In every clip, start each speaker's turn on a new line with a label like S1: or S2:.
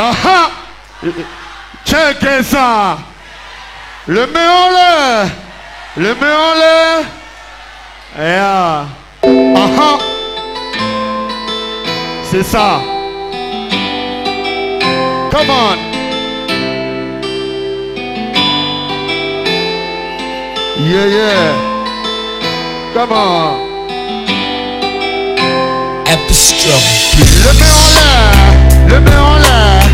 S1: Aha! Check ça! Le mets en l'air! Le mets en l'air! Yeah. Aha! C'est ça! Come on! Yeah, yeah! Come on!
S2: Epistrophe.
S1: Le mets en l'air!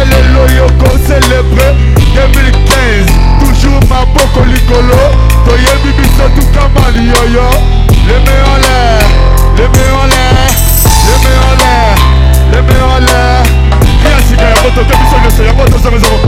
S1: ye lelo yo kocelebre 2015 toujours maboko likolo. Toyebi biso tukamali yoyo leme en l'air leme en l'air leme en l'air leme en l'air. Ya sika ya moto te biso nyonso yango tozamezango